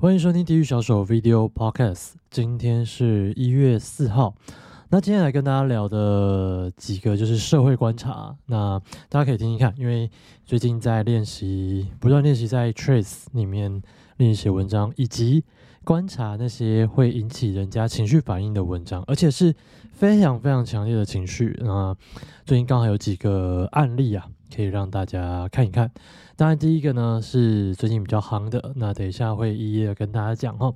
欢迎收听地狱小手 Video Podcast。今天是一月四号，那今天来跟大家聊的几个就是社会观察。那大家可以听听看，因为最近在练习，不断练习在 Trace 里面练习写文章，以及观察那些会引起人家情绪反应的文章，而且是非常非常强烈的情绪。那最近刚好有几个案例啊，可以让大家看一看。当然，第一个呢是最近比较夯的，那等一下会一一的跟大家讲哈。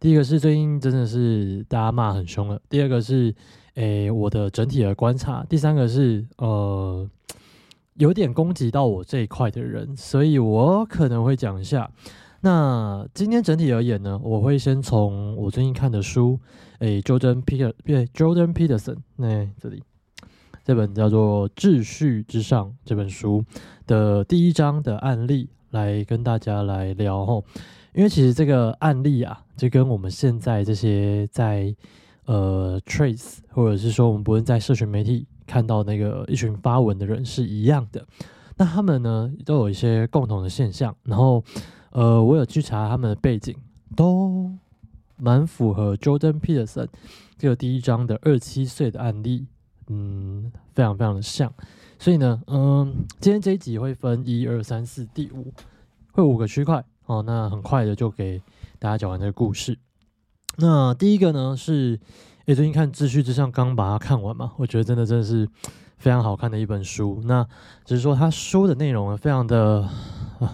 第一个是最近真的是大家骂很凶了，第二个是诶我的整体的观察，第三个是呃有点攻击到我这一块的人，所以我可能会讲一下。那今天整体而言呢，我会先从我最近看的书，诶，Jordan Peter，对，Jordan Peterson，那这里。这本叫做《秩序之上》这本书的第一章的案例来跟大家来聊吼，因为其实这个案例啊，就跟我们现在这些在呃 trace 或者是说我们不论在社群媒体看到那个一群发文的人是一样的，那他们呢都有一些共同的现象，然后呃我有去查他们的背景，都蛮符合 Jordan Peterson 这个第一章的二七岁的案例。嗯，非常非常的像，所以呢，嗯，今天这一集会分一二三四第五，会五个区块哦。那很快的就给大家讲完这个故事。那第一个呢是，诶，最近看《秩序之上》，刚把它看完嘛，我觉得真的真的是非常好看的一本书。那只是说它书的内容呢非常的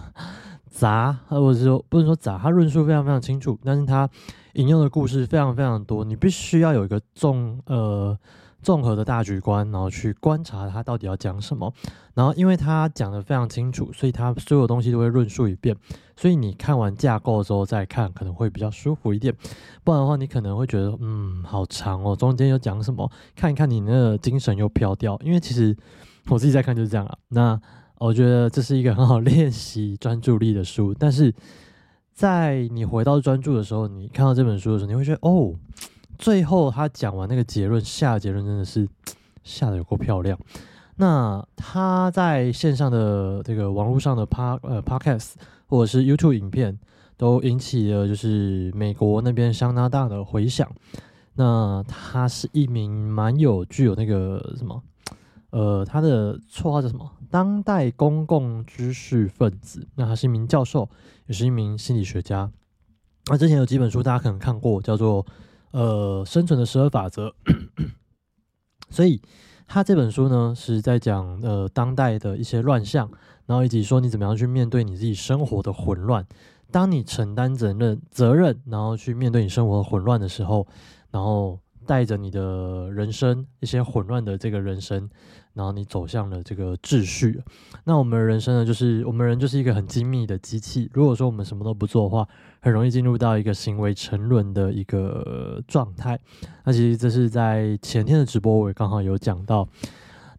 杂，或者说不能说杂，它论述非常非常清楚，但是它引用的故事非常非常多，你必须要有一个重呃。综合的大局观，然后去观察他到底要讲什么。然后，因为他讲的非常清楚，所以他所有东西都会论述一遍。所以你看完架构之后再看，可能会比较舒服一点。不然的话，你可能会觉得，嗯，好长哦，中间又讲什么？看一看你那个精神又飘掉。因为其实我自己在看就是这样啊。那我觉得这是一个很好练习专注力的书。但是在你回到专注的时候，你看到这本书的时候，你会觉得，哦。最后他讲完那个结论，下的结论真的是 下的有够漂亮。那他在线上的这个网络上的 pa 呃 podcast 或者是 YouTube 影片，都引起了就是美国那边相当大的回响。那他是一名蛮有具有那个什么 呃，他的绰号叫什么？当代公共知识分子。那他是一名教授，也是一名心理学家。那之前有几本书大家可能看过，叫做。呃，生存的十二法则，所以他这本书呢是在讲呃当代的一些乱象，然后以及说你怎么样去面对你自己生活的混乱。当你承担责任责任，然后去面对你生活混乱的时候，然后带着你的人生一些混乱的这个人生。然后你走向了这个秩序，那我们人生呢，就是我们人就是一个很精密的机器。如果说我们什么都不做的话，很容易进入到一个行为沉沦的一个状态。那其实这是在前天的直播我也刚好有讲到。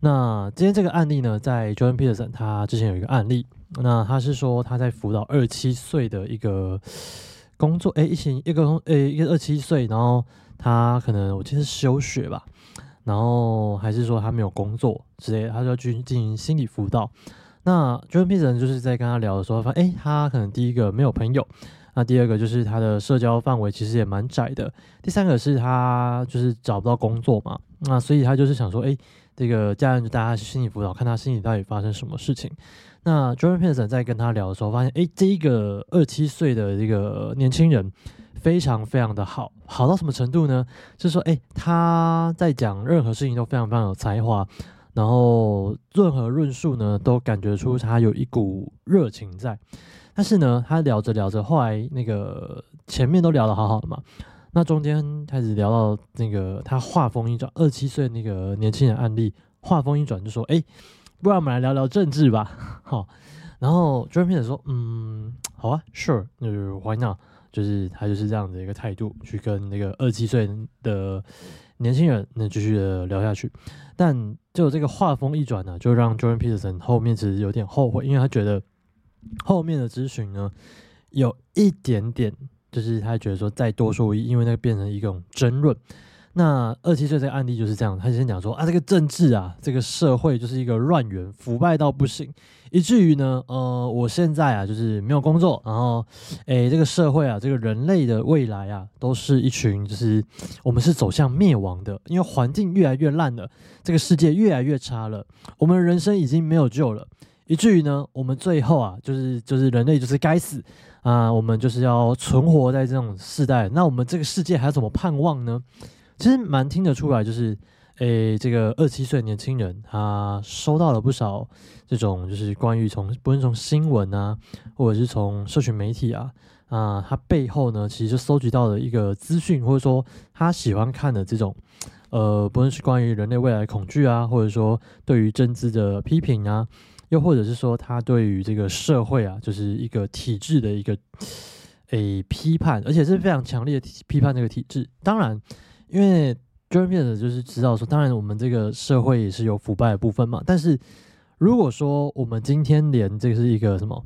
那今天这个案例呢，在 John Peterson 他之前有一个案例，那他是说他在辅导二七岁的一个工作，哎，一行一个诶一个二七岁，然后他可能我记得是休学吧。然后还是说他没有工作之类，他就要去进行心理辅导。那 John Peterson 就是在跟他聊的时候，发现哎，他可能第一个没有朋友，那第二个就是他的社交范围其实也蛮窄的。第三个是他就是找不到工作嘛，那所以他就是想说，哎，这个家人就带他去心理辅导，看他心里到底发生什么事情。那 Jordan Peterson 在跟他聊的时候，发现哎，这一个二七岁的这个年轻人。非常非常的好，好到什么程度呢？就是说，哎，他在讲任何事情都非常非常有才华，然后任何论述呢，都感觉出他有一股热情在。但是呢，他聊着聊着，后来那个前面都聊得好好的嘛，那中间开始聊到那个他话锋一转，二七岁那个年轻人案例，话锋一转就说，哎，不然我们来聊聊政治吧，好。然后 j o r d 说，嗯，好啊，Sure，那就 Why not？就是他就是这样的一个态度，去跟那个二七岁的年轻人那继续的聊下去，但就这个话锋一转呢，就让 Jordan Peterson 后面其实有点后悔，因为他觉得后面的咨询呢有一点点，就是他觉得说再多说，因为那个变成一种争论。那二七岁这个案例就是这样，他先讲说啊，这个政治啊，这个社会就是一个乱源，腐败到不行，以至于呢，呃，我现在啊就是没有工作，然后，诶，这个社会啊，这个人类的未来啊，都是一群就是我们是走向灭亡的，因为环境越来越烂了，这个世界越来越差了，我们人生已经没有救了，以至于呢，我们最后啊，就是就是人类就是该死啊，我们就是要存活在这种世代，那我们这个世界还要怎么盼望呢？其实蛮听得出来，就是，诶，这个二七岁年轻人，他收到了不少这种，就是关于从不论从新闻啊，或者是从社群媒体啊，啊，他背后呢，其实就搜集到了一个资讯，或者说他喜欢看的这种，呃，不论是关于人类未来恐惧啊，或者说对于政治的批评啊，又或者是说他对于这个社会啊，就是一个体制的一个，诶，批判，而且是非常强烈的批判这个体制，当然。因为 Jordan p e t 就是知道说，当然我们这个社会也是有腐败的部分嘛。但是如果说我们今天连这是一个什么，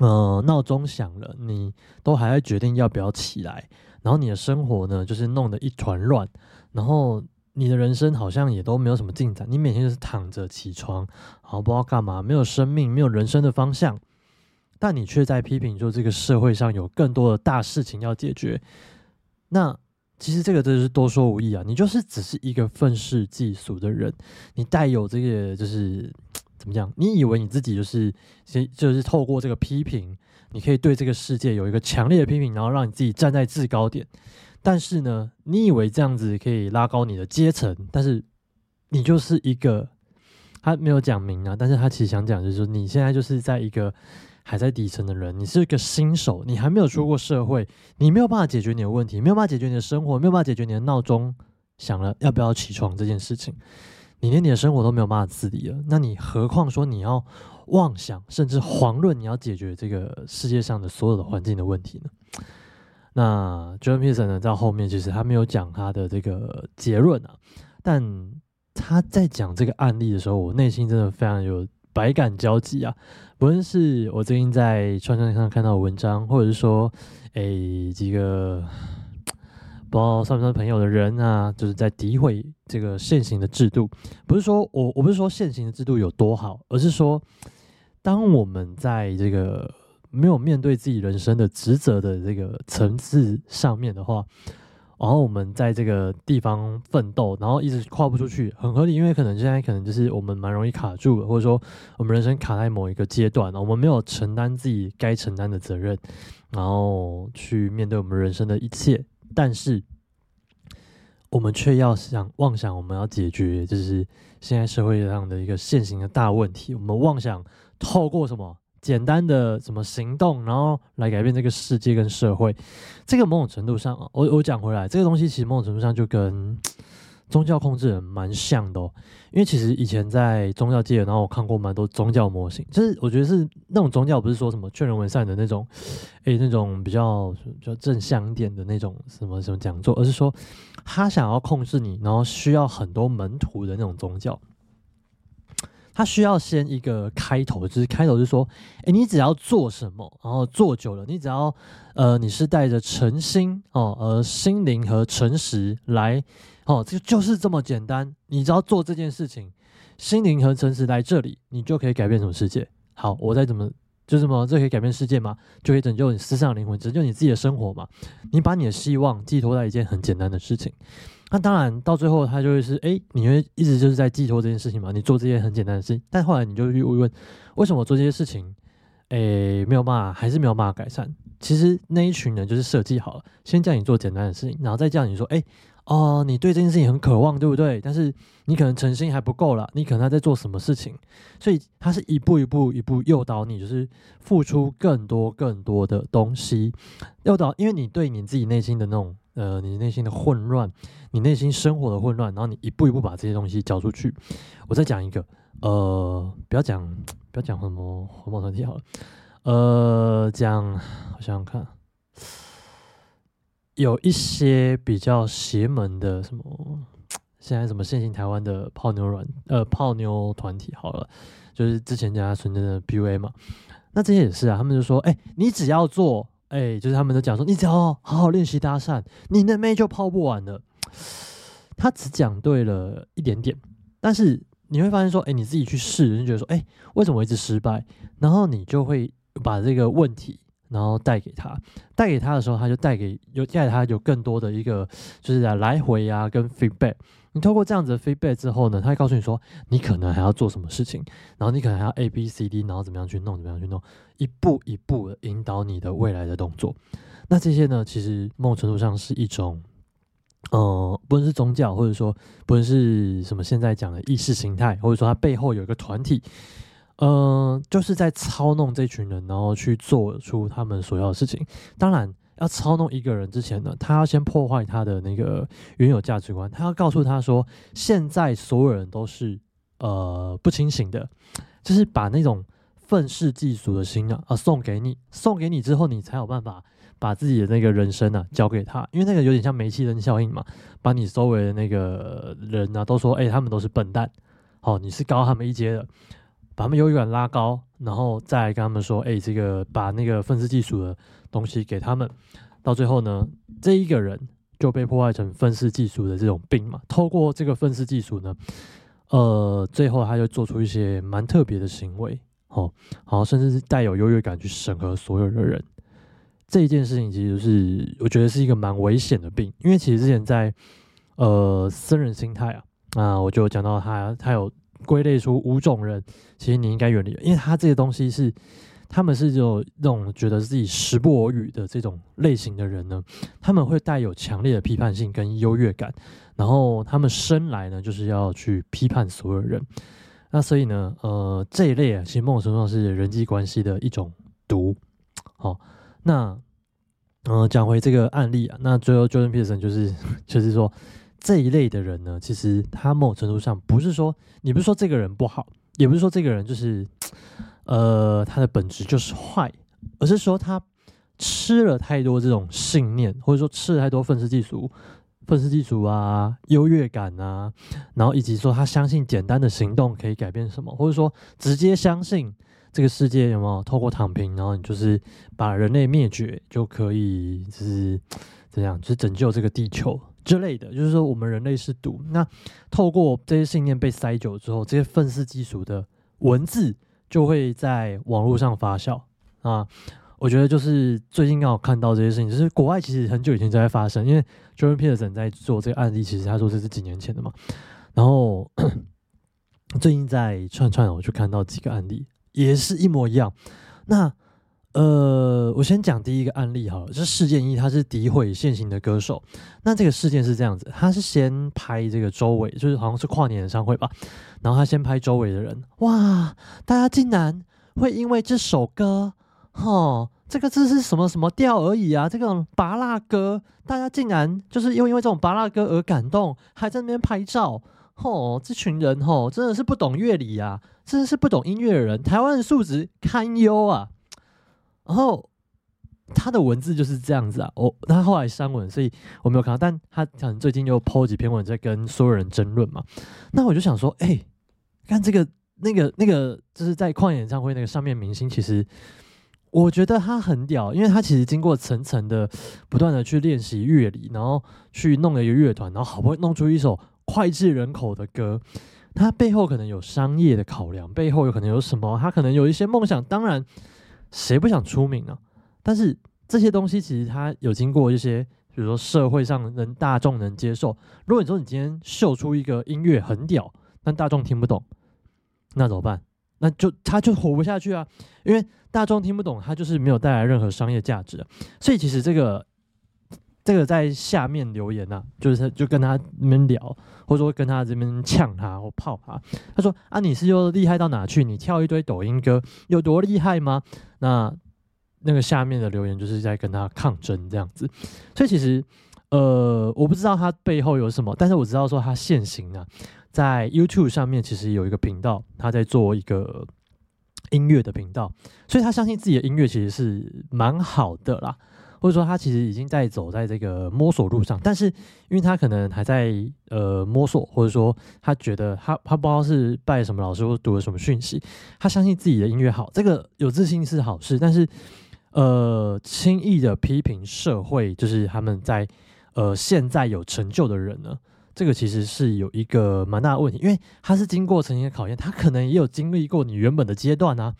呃，闹钟响了，你都还在决定要不要起来，然后你的生活呢，就是弄得一团乱，然后你的人生好像也都没有什么进展，你每天就是躺着起床，然后不知道干嘛，没有生命，没有人生的方向，但你却在批评说这个社会上有更多的大事情要解决，那。其实这个真是多说无益啊！你就是只是一个愤世嫉俗的人，你带有这个就是怎么讲？你以为你自己就是先就是透过这个批评，你可以对这个世界有一个强烈的批评，然后让你自己站在制高点。但是呢，你以为这样子可以拉高你的阶层，但是你就是一个他没有讲明啊，但是他其实想讲就是说，你现在就是在一个。还在底层的人，你是一个新手，你还没有出过社会，你没有办法解决你的问题，没有办法解决你的生活，没有办法解决你的闹钟响了要不要起床这件事情，你连你的生活都没有办法自理了，那你何况说你要妄想甚至遑论你要解决这个世界上的所有的环境的问题呢？那 John Peterson 呢，在后面其实他没有讲他的这个结论啊，但他在讲这个案例的时候，我内心真的非常有。百感交集啊！不论是我最近在串串上看到的文章，或者是说，诶几个不知道算不算朋友的人啊，就是在诋毁这个现行的制度。不是说我我不是说现行的制度有多好，而是说，当我们在这个没有面对自己人生的职责的这个层次上面的话。然后我们在这个地方奋斗，然后一直跨不出去，很合理，因为可能现在可能就是我们蛮容易卡住的，或者说我们人生卡在某一个阶段我们没有承担自己该承担的责任，然后去面对我们人生的一切，但是我们却要想妄想我们要解决，就是现在社会上的一个现行的大问题，我们妄想透过什么？简单的什么行动，然后来改变这个世界跟社会，这个某种程度上，我我讲回来，这个东西其实某种程度上就跟宗教控制人蛮像的哦。因为其实以前在宗教界，然后我看过蛮多宗教模型，就是我觉得是那种宗教，不是说什么劝人为善的那种，诶，那种比较比较正向一点的那种什么什么讲座，而是说他想要控制你，然后需要很多门徒的那种宗教。他需要先一个开头，就是开头就是说，哎，你只要做什么，然后做久了，你只要，呃，你是带着诚心哦，呃，心灵和诚实来，哦，这就是这么简单，你只要做这件事情，心灵和诚实来这里，你就可以改变什么世界。好，我再怎么，就什么，这可以改变世界吗？就可以拯救你思想灵魂，拯救你自己的生活嘛？你把你的希望寄托在一件很简单的事情。那当然，到最后他就会是，哎，你会一直就是在寄托这件事情嘛？你做这些很简单的事情，但后来你就去问，为什么做这些事情，哎，没有办法，还是没有办法改善？其实那一群人就是设计好了，先叫你做简单的事情，然后再叫你说，哎，哦，你对这件事情很渴望，对不对？但是你可能诚心还不够了，你可能还在做什么事情？所以他是一步一步一步诱导你，就是付出更多更多的东西，诱导，因为你对你自己内心的那种。呃，你内心的混乱，你内心生活的混乱，然后你一步一步把这些东西交出去。我再讲一个，呃，不要讲，不要讲什么环保团体好了，呃，讲，我想想看，有一些比较邪门的什么，现在什么现行台湾的泡妞软，呃，泡妞团体好了，就是之前讲存在的 PUA 嘛，那这些也是啊，他们就说，哎，你只要做。哎，就是他们都讲说，你只要好好练习搭讪，你的妹就泡不完了。他只讲对了一点点，但是你会发现说，哎，你自己去试，你就觉得说，哎，为什么我一直失败？然后你就会把这个问题，然后带给他，带给他的时候，他就带给有带给他有更多的一个，就是来回啊，跟 feedback。你透过这样子的 feedback 之后呢，他会告诉你说，你可能还要做什么事情，然后你可能还要 A B C D，然后怎么样去弄，怎么样去弄，一步一步的引导你的未来的动作。那这些呢，其实某种程度上是一种。呃，不论是宗教，或者说不论是什么现在讲的意识形态，或者说它背后有一个团体，呃，就是在操弄这群人，然后去做出他们所要的事情。当然，要操弄一个人之前呢，他要先破坏他的那个原有价值观，他要告诉他说，现在所有人都是呃不清醒的，就是把那种愤世嫉俗的心啊啊送给你，送给你之后，你才有办法。把自己的那个人生呢交给他，因为那个有点像煤气灯效应嘛，把你周围的那个人呢都说，哎，他们都是笨蛋，好，你是高他们一阶的，把他们优越感拉高，然后再跟他们说，哎，这个把那个愤世嫉俗的东西给他们，到最后呢，这一个人就被破坏成愤世嫉俗的这种病嘛，透过这个愤世嫉俗呢，呃，最后他就做出一些蛮特别的行为，哦，好，甚至是带有优越感去审核所有的人。这一件事情其实是我觉得是一个蛮危险的病，因为其实之前在呃僧人心态啊啊，我就讲到他他有归类出五种人，其实你应该远离，因为他这些东西是他们是有那种觉得自己时不我与的这种类型的人呢，他们会带有强烈的批判性跟优越感，然后他们生来呢就是要去批判所有人，那所以呢呃这一类啊，其实某种程度上是人际关系的一种毒，好。那，嗯，讲回这个案例啊，那最后 Jordan Peterson 就是，就是说这一类的人呢，其实他某种程度上不是说你不是说这个人不好，也不是说这个人就是，呃，他的本质就是坏，而是说他吃了太多这种信念，或者说吃了太多愤世嫉俗、愤世嫉俗啊、优越感啊，然后以及说他相信简单的行动可以改变什么，或者说直接相信。这个世界有没有透过躺平，然后你就是把人类灭绝就可以，就是怎样，就拯救这个地球之类的。就是说，我们人类是毒。那透过这些信念被塞久之后，这些愤世嫉俗的文字就会在网络上发酵啊。我觉得就是最近刚好看到这些事情，就是国外其实很久以前就在发生，因为 Jordan Peterson 在做这个案例，其实他说这是几年前的嘛。然后 最近在串串，我就看到几个案例。也是一模一样。那呃，我先讲第一个案例哈，就是事件一，他是诋毁现行的歌手。那这个事件是这样子，他是先拍这个周围，就是好像是跨年演唱会吧，然后他先拍周围的人，哇，大家竟然会因为这首歌，哈，这个字是什么什么调而已啊，这种拔蜡歌，大家竟然就是因为因为这种拔蜡歌而感动，还在那边拍照。吼，这群人吼真的是不懂乐理啊，真的是不懂音乐的人。台湾的素质堪忧啊。然后他的文字就是这样子啊，我他后来删文，所以我没有看到。但他可能最近又 po 几篇文在跟所有人争论嘛。那我就想说，哎，看这个那个那个，就是在旷野演唱会那个上面明星，其实我觉得他很屌，因为他其实经过层层的不断的去练习乐理，然后去弄了一个乐团，然后好不容易弄出一首。脍炙人口的歌，他背后可能有商业的考量，背后有可能有什么？他可能有一些梦想。当然，谁不想出名啊？但是这些东西其实它有经过一些，比如说社会上能大众能接受。如果你说你今天秀出一个音乐很屌，但大众听不懂，那怎么办？那就他就活不下去啊！因为大众听不懂，他就是没有带来任何商业价值。所以其实这个。这个在下面留言呐，就是就跟他们聊，或者说跟他这边呛他或泡他。他说：“啊，你是又厉害到哪去？你跳一堆抖音歌有多厉害吗？”那那个下面的留言就是在跟他抗争这样子。所以其实，呃，我不知道他背后有什么，但是我知道说他现行啊，在 YouTube 上面其实有一个频道，他在做一个音乐的频道，所以他相信自己的音乐其实是蛮好的啦。或者说他其实已经在走在这个摸索路上，但是因为他可能还在呃摸索，或者说他觉得他他不知道是拜什么老师或读了什么讯息，他相信自己的音乐好，这个有自信是好事，但是呃轻易的批评社会，就是他们在呃现在有成就的人呢？这个其实是有一个蛮大的问题，因为他是经过曾经的考验，他可能也有经历过你原本的阶段啊。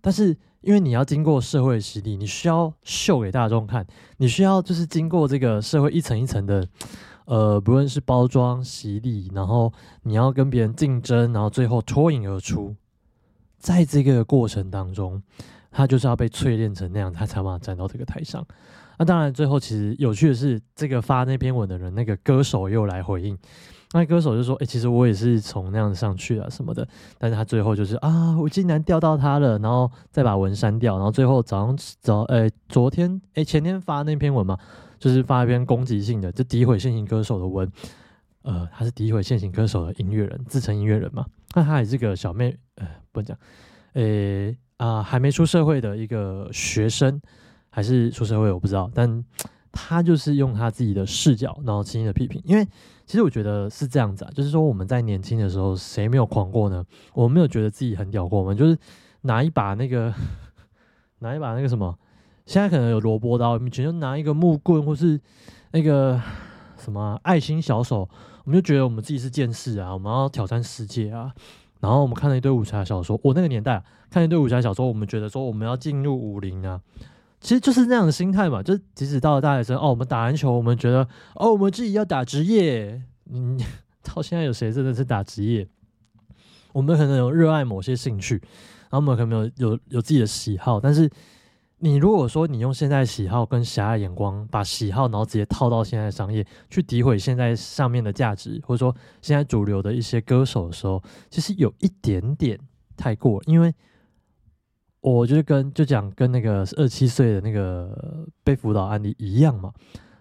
但是因为你要经过社会洗礼，你需要秀给大众看，你需要就是经过这个社会一层一层的，呃，不论是包装洗礼，然后你要跟别人竞争，然后最后脱颖而出，在这个过程当中，他就是要被淬炼成那样，他才办法站到这个台上。那当然，最后其实有趣的是，这个发那篇文的人，那个歌手又来回应。那歌手就说：“哎，其实我也是从那样子上去啊什么的。”但是他最后就是啊，我竟然钓到他了，然后再把文删掉，然后最后早上早呃昨天哎前天发那篇文嘛，就是发一篇攻击性的，就诋毁现行歌手的文。呃，他是诋毁现行歌手的音乐人，自称音乐人嘛。那他也是个小妹，呃，不讲，呃啊，还没出社会的一个学生。还是出社会，我不知道，但他就是用他自己的视角，然后轻易的批评。因为其实我觉得是这样子啊，就是说我们在年轻的时候，谁没有狂过呢？我们没有觉得自己很屌过，我们就是拿一把那个，拿一把那个什么，现在可能有萝卜刀，我们就拿一个木棍，或是那个什么爱心小手，我们就觉得我们自己是剑士啊，我们要挑战世界啊。然后我们看了一堆武侠小说，我那个年代看一堆武侠小说，我们觉得说我们要进入武林啊。其实就是那样的心态嘛，就即使到了大学生哦，我们打篮球，我们觉得哦，我们自己要打职业。嗯，到现在有谁真的是打职业？我们可能有热爱某些兴趣，然后我们可能有有有自己的喜好。但是你如果说你用现在喜好跟狭隘眼光，把喜好然后直接套到现在商业去诋毁现在上面的价值，或者说现在主流的一些歌手的时候，其实有一点点太过，因为。我就是跟就讲跟那个二七岁的那个被辅导案例一样嘛，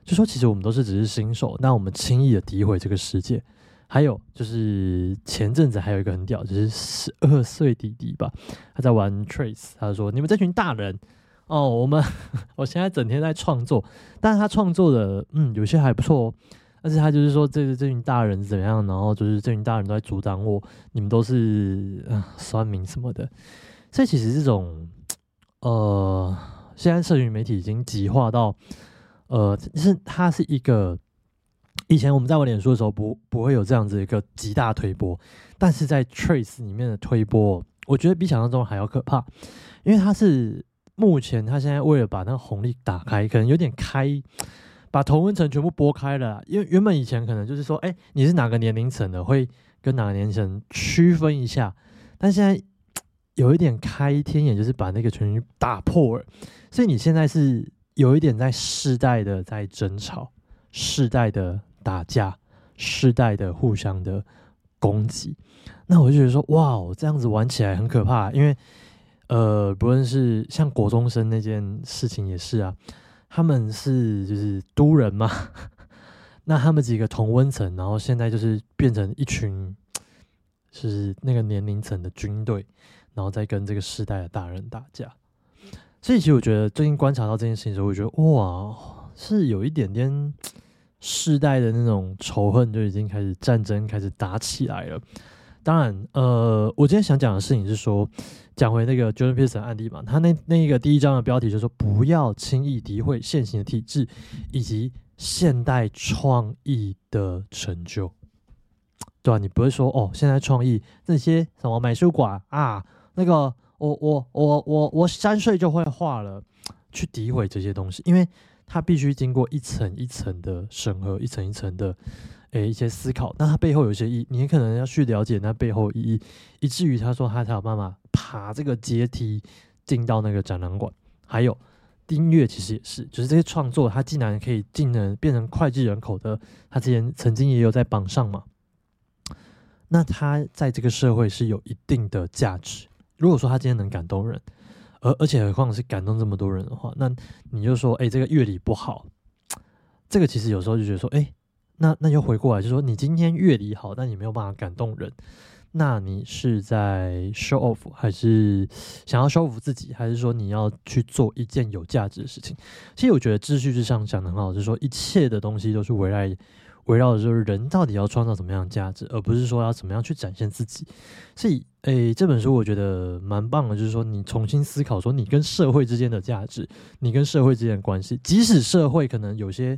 就说其实我们都是只是新手，那我们轻易的诋毁这个世界。还有就是前阵子还有一个很屌，就是十二岁弟弟吧，他在玩 Trace，他说你们这群大人哦，我们我现在整天在创作，但是他创作的嗯有些还不错，哦但是他就是说这这群大人怎么样，然后就是这群大人都在阻挡我，你们都是啊酸民什么的。这其实这种，呃，现在社群媒体已经极化到，呃，是它是一个，以前我们在玩脸书的时候不不会有这样子一个极大推波，但是在 Trace 里面的推波，我觉得比想象中还要可怕，因为它是目前它现在为了把那个红利打开，可能有点开，把同温层全部拨开了，因为原本以前可能就是说，哎，你是哪个年龄层的，会跟哪个年龄层区分一下，但现在。有一点开天眼，就是把那个全局打破了，所以你现在是有一点在世代的在争吵，世代的打架，世代的互相的攻击。那我就觉得说，哇，这样子玩起来很可怕，因为呃，不论是像国中生那件事情也是啊，他们是就是都人嘛，那他们几个同温层，然后现在就是变成一群是那个年龄层的军队。然后再跟这个世代的大人打架，所以其实我觉得最近观察到这件事情的时候，我觉得哇，是有一点点世代的那种仇恨就已经开始战争开始打起来了。当然，呃，我今天想讲的事情是说，讲回那个 Jordan Peterson 案例嘛，他那那一个第一章的标题就是说，不要轻易诋毁现行的体制以及现代创意的成就，对吧？你不会说哦，现在创意那些什么美术馆啊。那个，我我我我我三岁就会画了，去诋毁这些东西，因为它必须经过一层一层的审核，一层一层的，诶一些思考，那它背后有一些意，你可能要去了解那背后意义，以至于他说他才有办法爬这个阶梯进到那个展览馆。还有音乐其实也是，就是这些创作，它竟然可以竟然变成脍炙人口的，他之前曾经也有在榜上嘛，那他在这个社会是有一定的价值。如果说他今天能感动人，而而且何况是感动这么多人的话，那你就说，哎，这个乐理不好，这个其实有时候就觉得说，哎，那那又回过来，就说你今天乐理好，但你没有办法感动人，那你是在 show off 还是想要 show off 自己，还是说你要去做一件有价值的事情？其实我觉得秩序之上讲的很好，就是说一切的东西都是围绕围绕的就是人到底要创造什么样的价值，而不是说要怎么样去展现自己。所以，诶，这本书我觉得蛮棒的，就是说你重新思考说你跟社会之间的价值，你跟社会之间的关系，即使社会可能有些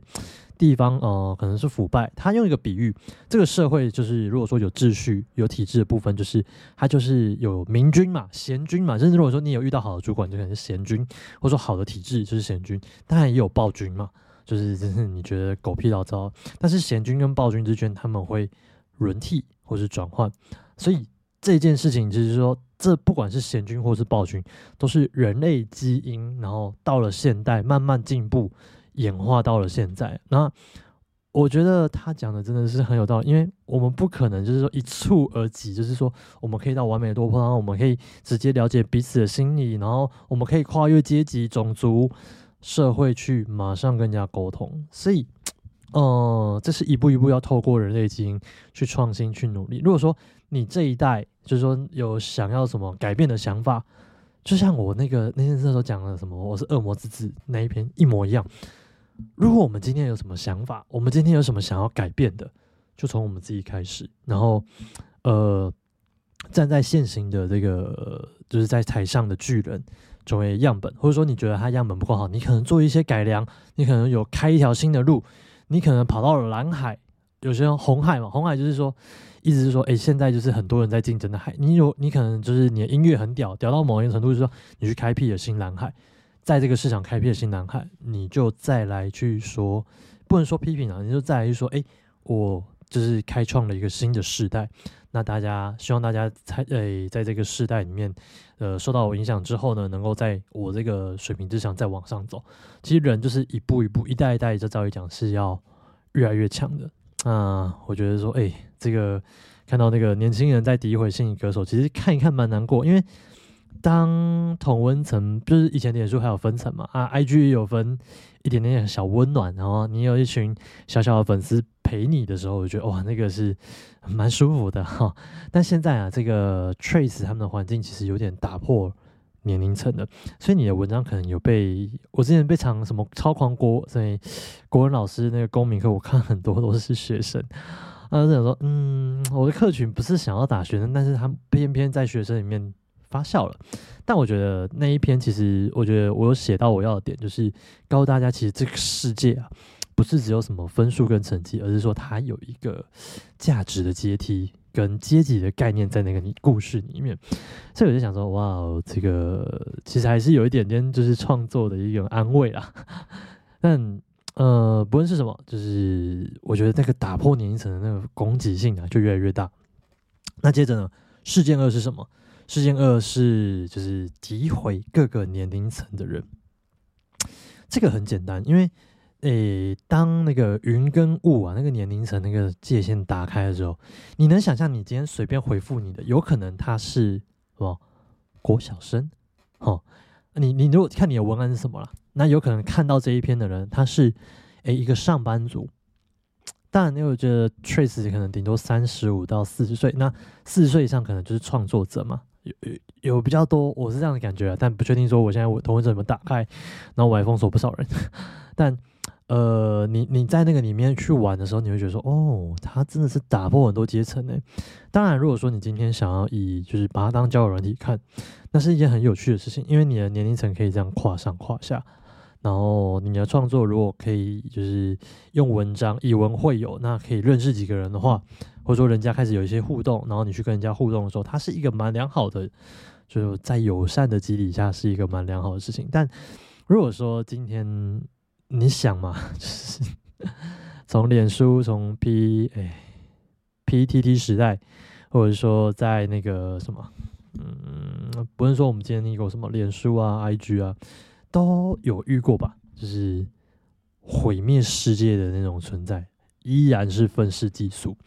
地方呃可能是腐败，他用一个比喻，这个社会就是如果说有秩序、有体制的部分，就是它就是有明君嘛、贤君嘛，甚至如果说你有遇到好的主管，就可能是贤君，或者说好的体制就是贤君，当然也有暴君嘛。就是就是你觉得狗屁倒灶，但是贤君跟暴君之间他们会轮替或是转换，所以这件事情就是说，这不管是贤君或是暴君，都是人类基因，然后到了现代慢慢进步演化到了现在。那我觉得他讲的真的是很有道理，因为我们不可能就是说一触而即，就是说我们可以到完美的多破，然后我们可以直接了解彼此的心理，然后我们可以跨越阶级、种族。社会去马上跟人家沟通，所以，呃，这是一步一步要透过人类基因去创新、去努力。如果说你这一代就是说有想要什么改变的想法，就像我那个那天时候讲的什么，我是恶魔之子那一篇一模一样。如果我们今天有什么想法，我们今天有什么想要改变的，就从我们自己开始，然后，呃，站在现行的这个就是在台上的巨人。作为样本，或者说你觉得它样本不够好，你可能做一些改良，你可能有开一条新的路，你可能跑到了蓝海，有些红海嘛，红海就是说，意思是说，哎，现在就是很多人在竞争的海，你有你可能就是你的音乐很屌，屌到某一个程度，就是说你去开辟了新蓝海，在这个市场开辟了新蓝海，你就再来去说，不能说批评啊，你就再来去说，哎，我就是开创了一个新的时代。那大家希望大家在诶，在这个时代里面，呃，受到我影响之后呢，能够在我这个水平之上再往上走。其实人就是一步一步，一代一代，这照理讲是要越来越强的。啊，我觉得说，哎，这个看到那个年轻人在诋毁新歌手，其实看一看蛮难过，因为。当同温层就是以前脸书还有分层嘛啊，IG 也有分一点点小温暖，然后你有一群小小的粉丝陪你的时候，我觉得哇，那个是蛮舒服的哈。但现在啊，这个 Trace 他们的环境其实有点打破年龄层的，所以你的文章可能有被我之前被藏什么超狂国，所以国文老师那个公民课，我看很多都是学生，啊，想说嗯，我的客群不是想要打学生，但是他偏偏在学生里面。发笑了，但我觉得那一篇其实，我觉得我有写到我要的点，就是告诉大家，其实这个世界啊，不是只有什么分数跟成绩，而是说它有一个价值的阶梯跟阶级的概念在那个故事里面。所以我就想说，哇，这个其实还是有一点点就是创作的一种安慰啦。但呃，不论是什么，就是我觉得那个打破年龄层的那个攻击性啊，就越来越大。那接着呢，事件二是什么？事件二是就是诋毁各个年龄层的人，这个很简单，因为诶，当那个云跟雾啊，那个年龄层那个界限打开的时候，你能想象你今天随便回复你的，有可能他是什么国小生，哦，你你如果看你的文案是什么了，那有可能看到这一篇的人，他是诶一个上班族。当然，因为我觉得 Trace 可能顶多三十五到四十岁，那四十岁以上可能就是创作者嘛。有有比较多，我是这样的感觉，但不确定说我现在我同文者怎么打开，然后我还封锁不少人。但呃，你你在那个里面去玩的时候，你会觉得说，哦，他真的是打破很多阶层呢。当然，如果说你今天想要以就是把它当交友软体看，那是一件很有趣的事情，因为你的年龄层可以这样跨上跨下。然后你的创作如果可以就是用文章以文会友，那可以认识几个人的话，或者说人家开始有一些互动，然后你去跟人家互动的时候，它是一个蛮良好的，就是在友善的基底下是一个蛮良好的事情。但如果说今天你想嘛，就是 从脸书从 P 哎 PTT 时代，或者说在那个什么，嗯，不是说我们今天那个什么脸书啊 IG 啊。都有遇过吧，就是毁灭世界的那种存在，依然是愤世嫉俗。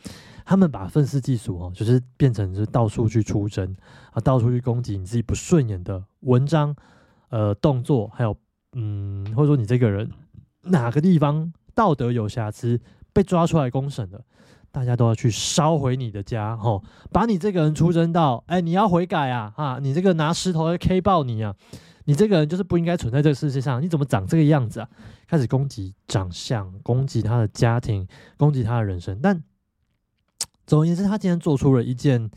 他们把愤世嫉俗哦，就是变成是到处去出征啊，到处去攻击你自己不顺眼的文章、呃动作，还有嗯，或者说你这个人哪个地方道德有瑕疵，被抓出来公审的，大家都要去烧毁你的家，吼，把你这个人出征到，哎，你要悔改啊，啊，你这个拿石头要 K 爆你啊。你这个人就是不应该存在这个世界上，你怎么长这个样子啊？开始攻击长相，攻击他的家庭，攻击他的人生。但总而言之，他今天做出了一件，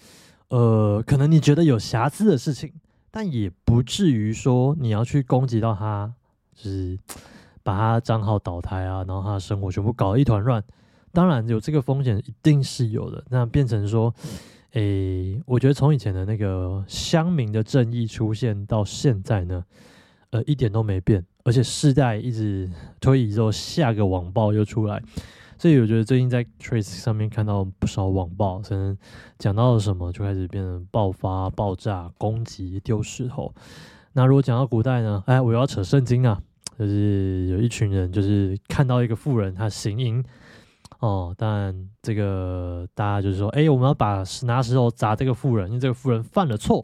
呃，可能你觉得有瑕疵的事情，但也不至于说你要去攻击到他，就是 把他账号倒台啊，然后他的生活全部搞得一团乱。当然有这个风险，一定是有的。那变成说，诶，我觉得从以前的那个乡民的正义出现到现在呢，呃，一点都没变，而且世代一直推移之后，下个网暴又出来。所以我觉得最近在 Trace 上面看到不少网暴，可能讲到了什么就开始变成爆发、爆炸、攻击、丢石头。那如果讲到古代呢？哎，我要扯圣经啊，就是有一群人就是看到一个妇人，她行淫哦，但这个大家就是说，哎，我们要把拿石头砸这个妇人，因为这个妇人犯了错。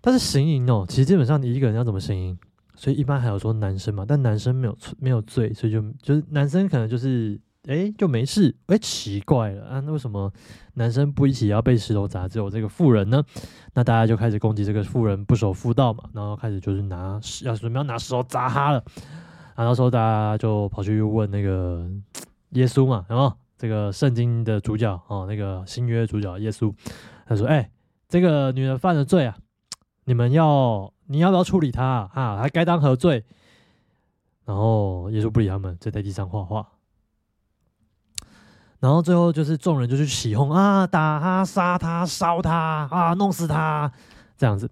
但是行淫哦，其实基本上你一个人要怎么行淫？所以一般还有说男生嘛，但男生没有错没有罪，所以就就是男生可能就是哎就没事，哎奇怪了啊，那为什么男生不一起要被石头砸，只有这个妇人呢？那大家就开始攻击这个妇人不守妇道嘛，然后开始就是拿要准备要拿石头砸他了，然后时候大家就跑去问那个耶稣嘛，然后这个圣经的主角哦，那个新约主角耶稣，他说哎这个女人犯了罪啊，你们要。你要不要处理他啊？还该当何罪？然后耶稣不理他们，就在地上画画。然后最后就是众人就去起哄啊，打他、杀他、烧他啊，弄死他这样子。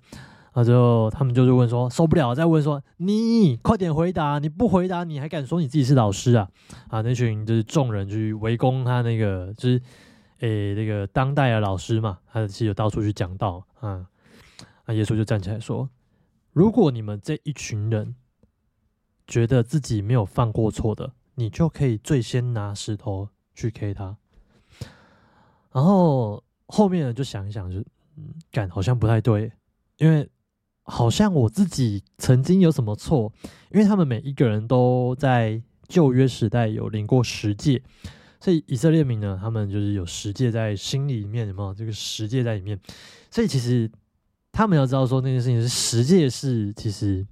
啊，最后他们就是问说受不了，再问说你快点回答，你不回答你还敢说你自己是老师啊？啊，那群就是众人去围攻他那个就是诶那个当代的老师嘛，他其实有到处去讲道啊。那耶稣就站起来说。如果你们这一群人觉得自己没有犯过错的，你就可以最先拿石头去 K 他，然后后面呢就想一想，就嗯，感好像不太对，因为好像我自己曾经有什么错，因为他们每一个人都在旧约时代有领过十诫，所以以色列民呢，他们就是有十诫在心里面，有没有这个十诫在里面？所以其实。他们要知道说那件事情是十诫是其实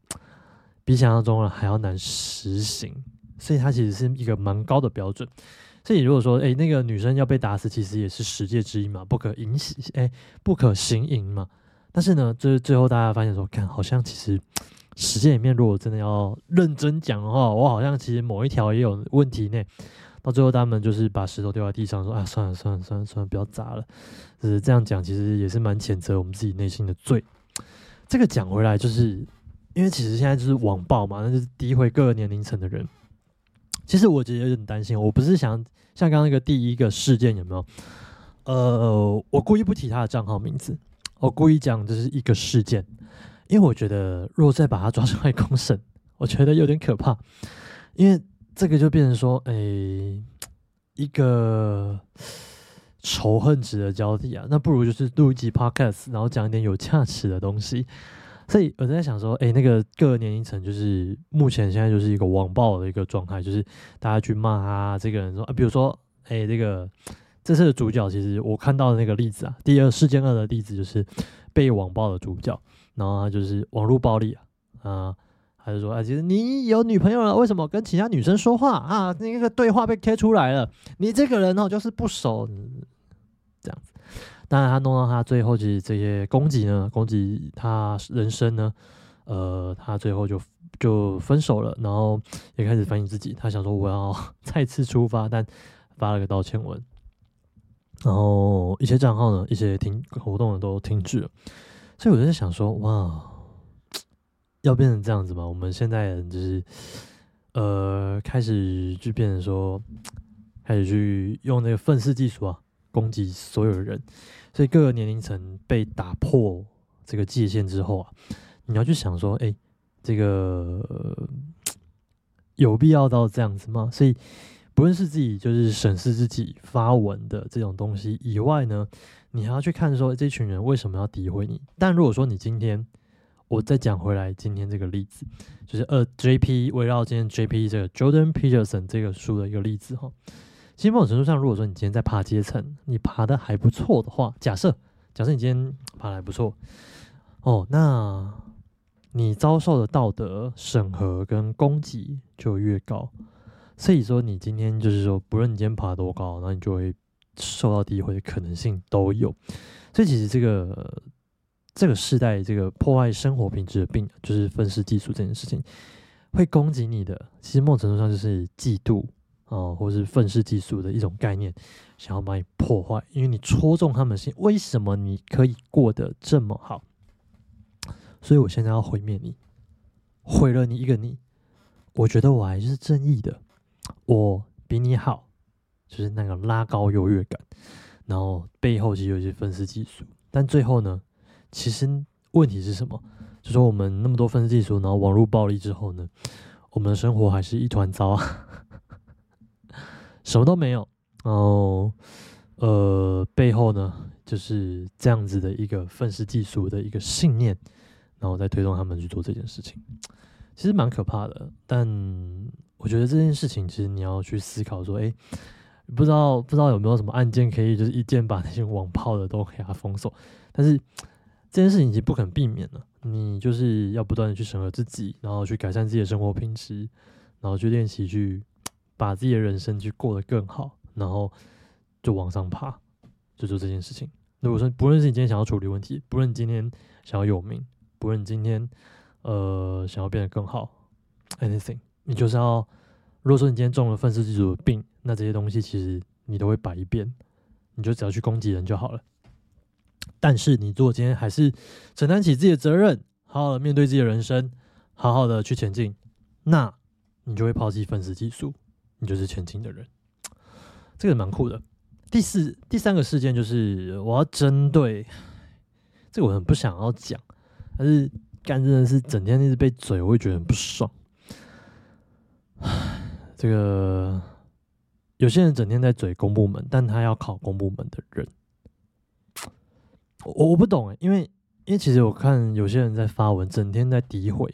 比想象中的还要难实行，所以它其实是一个蛮高的标准。所以如果说哎那个女生要被打死，其实也是十诫之一嘛，不可淫行哎不可行淫嘛。但是呢，就是最后大家发现说，看好像其实十诫里面如果真的要认真讲的话，我好像其实某一条也有问题呢。到最后，他们就是把石头丢在地上，说：“啊，算了算了算了算了，不要砸了。”就是这样讲，其实也是蛮谴责我们自己内心的罪。这个讲回来，就是因为其实现在就是网暴嘛，那就是诋毁各个年龄层的人。其实我觉得有点担心，我不是想像刚刚那个第一个事件有没有？呃，我故意不提他的账号名字，我故意讲这是一个事件，因为我觉得如果再把他抓出来公审，我觉得有点可怕，因为。这个就变成说，哎，一个仇恨值的交替啊，那不如就是录一集 podcast，然后讲一点有价值的东西。所以我在想说，哎，那个各个年龄层，就是目前现在就是一个网暴的一个状态，就是大家去骂他这个人说啊，比如说，哎，这个这次的主角，其实我看到的那个例子啊，第二事件二的例子就是被网暴的主角，然后他就是网络暴力啊，啊。他就说：“啊，其实你有女朋友了，为什么跟其他女生说话啊？那个对话被贴出来了，你这个人哦，就是不熟，这样子。当然，他弄到他最后，其实这些攻击呢，攻击他人生呢，呃，他最后就就分手了，然后也开始反省自己。他想说我要 再次出发，但发了个道歉文，然后一些账号呢，一些停活动呢都停止了。所以我就在想说，哇。”要变成这样子吗？我们现在就是，呃，开始就变成说，开始去用那个愤世嫉俗啊，攻击所有人，所以各个年龄层被打破这个界限之后啊，你要去想说，哎，这个有必要到这样子吗？所以，不论是自己就是审视自己发文的这种东西以外呢，你还要去看说，这群人为什么要诋毁你？但如果说你今天，我再讲回来，今天这个例子就是二 JP 围绕今天 JP 这个 Jordan Peterson 这个书的一个例子哈。其实某种程度上，如果说你今天在爬阶层，你爬的还不错的话，假设假设你今天爬的还不错哦，那你遭受的道德审核跟攻击就越高。所以说，你今天就是说，不论你今天爬多高，那你就会受到诋毁的可能性都有。所以，其实这个这个时代，这个破坏生活品质的病，就是愤世嫉俗这件事情，会攻击你的。其实某种程度上就是嫉妒啊，或是愤世嫉俗的一种概念，想要把你破坏，因为你戳中他们心。为什么你可以过得这么好？所以我现在要毁灭你，毁了你一个你。我觉得我还是正义的。我比你好，就是那个拉高优越感，然后背后其实有一些分尸技术，但最后呢，其实问题是什么？就说我们那么多分尸技术，然后网络暴力之后呢，我们的生活还是一团糟啊，什么都没有。然后，呃，背后呢，就是这样子的一个愤世嫉俗的一个信念，然后再推动他们去做这件事情，其实蛮可怕的，但。我觉得这件事情，其实你要去思考说，哎，不知道不知道有没有什么案件可以，就是一键把那些网炮的都给它封锁。但是这件事情已经不可避免了，你就是要不断的去审核自己，然后去改善自己的生活品质，然后去练习去把自己的人生去过得更好，然后就往上爬，就做这件事情。如果说不论是你今天想要处理问题，不论你今天想要有名，不论你今天呃想要变得更好，anything。你就是要，如果说你今天中了愤世嫉俗的病，那这些东西其实你都会摆一遍，你就只要去攻击人就好了。但是你如果今天还是承担起自己的责任，好好的面对自己的人生，好好的去前进，那你就会抛弃愤世嫉俗，你就是前进的人。这个蛮酷的。第四、第三个事件就是我要针对这个，我很不想要讲，但是干真的是整天一直被嘴，我会觉得很不爽。这个有些人整天在嘴公部门，但他要考公部门的人，我我不懂哎，因为因为其实我看有些人在发文，整天在诋毁、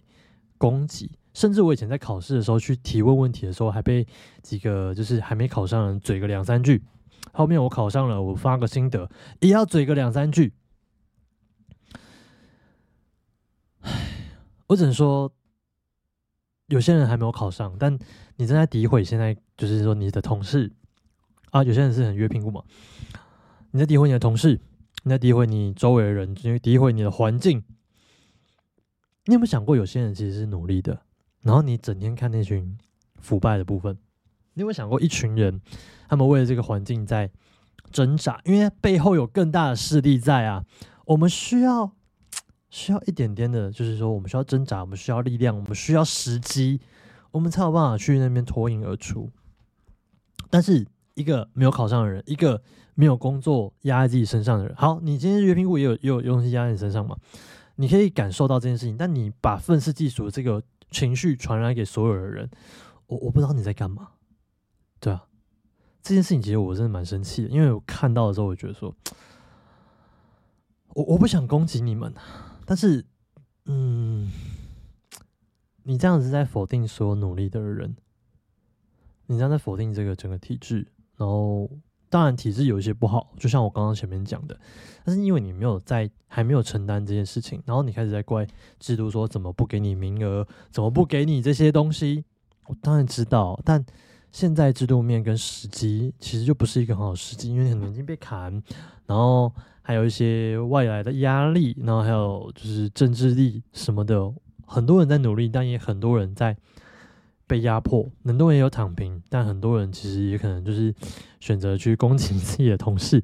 攻击，甚至我以前在考试的时候去提问问题的时候，还被几个就是还没考上人嘴个两三句，后面我考上了，我发个心得也要嘴个两三句，我只能说。有些人还没有考上，但你正在诋毁现在就是说你的同事啊，有些人是很约评估嘛，你在诋毁你的同事，你在诋毁你周围的人，因为诋毁你的环境。你有没有想过，有些人其实是努力的，然后你整天看那群腐败的部分？你有没有想过，一群人他们为了这个环境在挣扎，因为背后有更大的势力在啊？我们需要。需要一点点的，就是说，我们需要挣扎，我们需要力量，我们需要时机，我们才有办法去那边脱颖而出。但是，一个没有考上的人，一个没有工作压在自己身上的人，好，你今天约评估也有也有东西压在你身上嘛？你可以感受到这件事情，但你把愤世嫉俗这个情绪传染给所有的人，我我不知道你在干嘛。对啊，这件事情其实我真的蛮生气的，因为我看到的时候，我觉得说，我我不想攻击你们。但是，嗯，你这样子在否定所有努力的人，你这样在否定这个整个体制，然后当然体制有一些不好，就像我刚刚前面讲的，但是因为你没有在还没有承担这件事情，然后你开始在怪制度说怎么不给你名额，怎么不给你这些东西，我当然知道，但现在制度面跟时机其实就不是一个很好时机，因为很多已经被砍，然后。还有一些外来的压力，然后还有就是政治力什么的，很多人在努力，但也很多人在被压迫。很多人也有躺平，但很多人其实也可能就是选择去攻击自己的同事。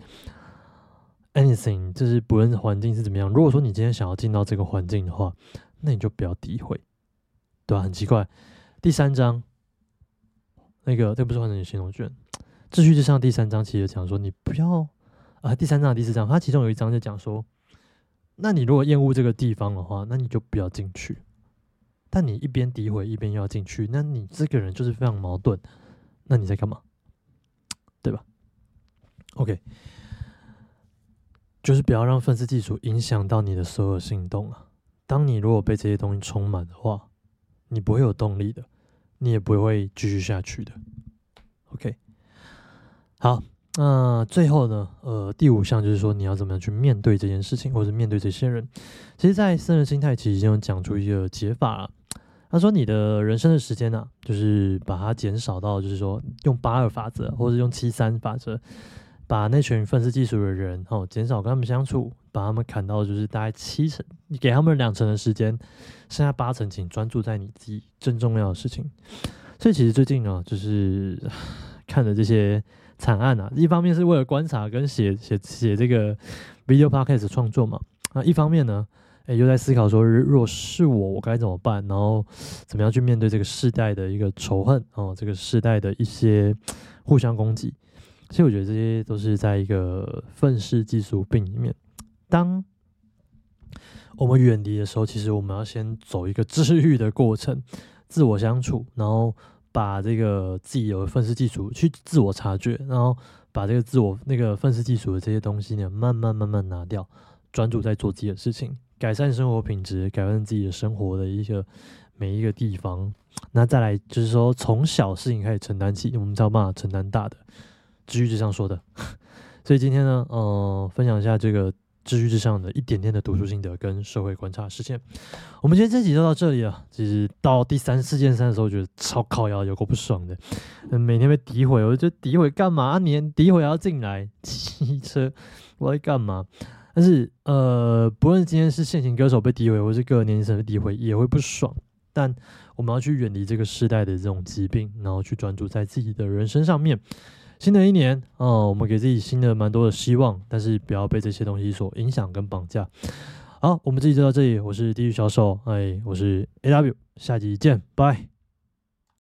Anything，就是不论环境是怎么样。如果说你今天想要进到这个环境的话，那你就不要诋毁，对吧？很奇怪。第三章，那个这不是换成你行动卷，秩序之上第三章其实讲说你不要。啊，第三章、第四章，它其中有一章就讲说，那你如果厌恶这个地方的话，那你就不要进去。但你一边诋毁，一边要进去，那你这个人就是非常矛盾。那你在干嘛？对吧？OK，就是不要让愤世嫉俗影响到你的所有行动啊。当你如果被这些东西充满的话，你不会有动力的，你也不会继续下去的。OK，好。那最后呢，呃，第五项就是说你要怎么样去面对这件事情，或者面对这些人。其实，在生人心态其实已经有讲出一个解法了。他说，你的人生的时间呢，就是把它减少到，就是说用八二法则，或者用七三法则，把那群愤世嫉俗的人哦，减少跟他们相处，把他们砍到就是大概七成，你给他们两成的时间，剩下八成请专注在你自己最重要的事情。所以，其实最近啊，就是 看的这些。惨案啊！一方面是为了观察跟写写写这个 video podcast 创作嘛，啊，一方面呢，哎，又在思考说，若是我，我该怎么办？然后怎么样去面对这个世代的一个仇恨哦，这个世代的一些互相攻击。其实我觉得这些都是在一个愤世嫉俗病里面。当我们远离的时候，其实我们要先走一个治愈的过程，自我相处，然后。把这个自己有愤世嫉俗去自我察觉，然后把这个自我那个愤世嫉俗的这些东西呢，慢慢慢慢拿掉，专注在做自己的事情，改善生活品质，改善自己的生活的一个每一个地方。那再来就是说，从小事情开始承担起，我们才有办法承担大的。至于就这样说的，所以今天呢，嗯，分享一下这个。秩序之上的一点点的读书心得跟社会观察事件，我们今天这集就到这里了。其实到第三四件三的时候，觉得超靠腰，有够不爽的。每天被诋毁，我就诋毁干嘛？你诋毁要进来骑车，我在干嘛？但是呃，不论今天是现行歌手被诋毁，或是各个年龄层被诋毁，也会不爽。但我们要去远离这个时代的这种疾病，然后去专注在自己的人生上面。新的一年，哦，我们给自己新的蛮多的希望，但是不要被这些东西所影响跟绑架。好，我们这集就到这里，我是地狱小手，哎，我是 A W，下集见，拜。